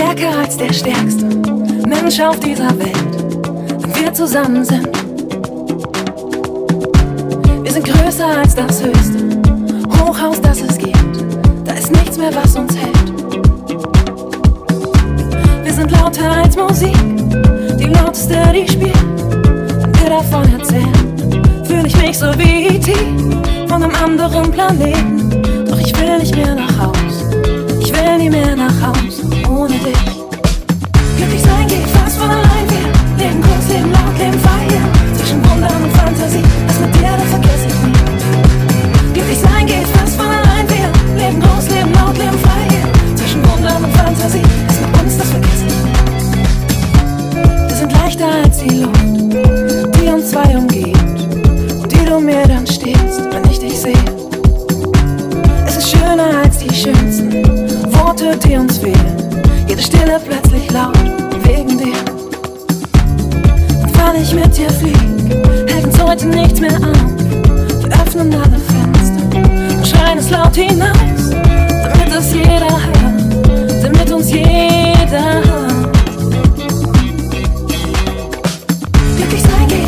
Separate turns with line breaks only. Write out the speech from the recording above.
als der stärkste Mensch auf dieser Welt, wenn wir zusammen sind. Wir sind größer als das Höchste, Hochhaus, das es gibt. Da ist nichts mehr, was uns hält. Wir sind lauter als Musik, die lauteste, die spielt. Wenn wir davon erzählen, fühle ich mich so wie E.T. von einem anderen Planeten. Doch ich will nicht mehr nach Haus, die schönsten Worte, die uns fehlen. Jede Stille plötzlich laut wegen dir. Und weil ich mit dir flieg, hält uns heute nichts mehr an. Wir öffnen alle Fenster und schreien es laut hinaus, damit es jeder hört, damit uns jeder hört. Glücklich sein geht.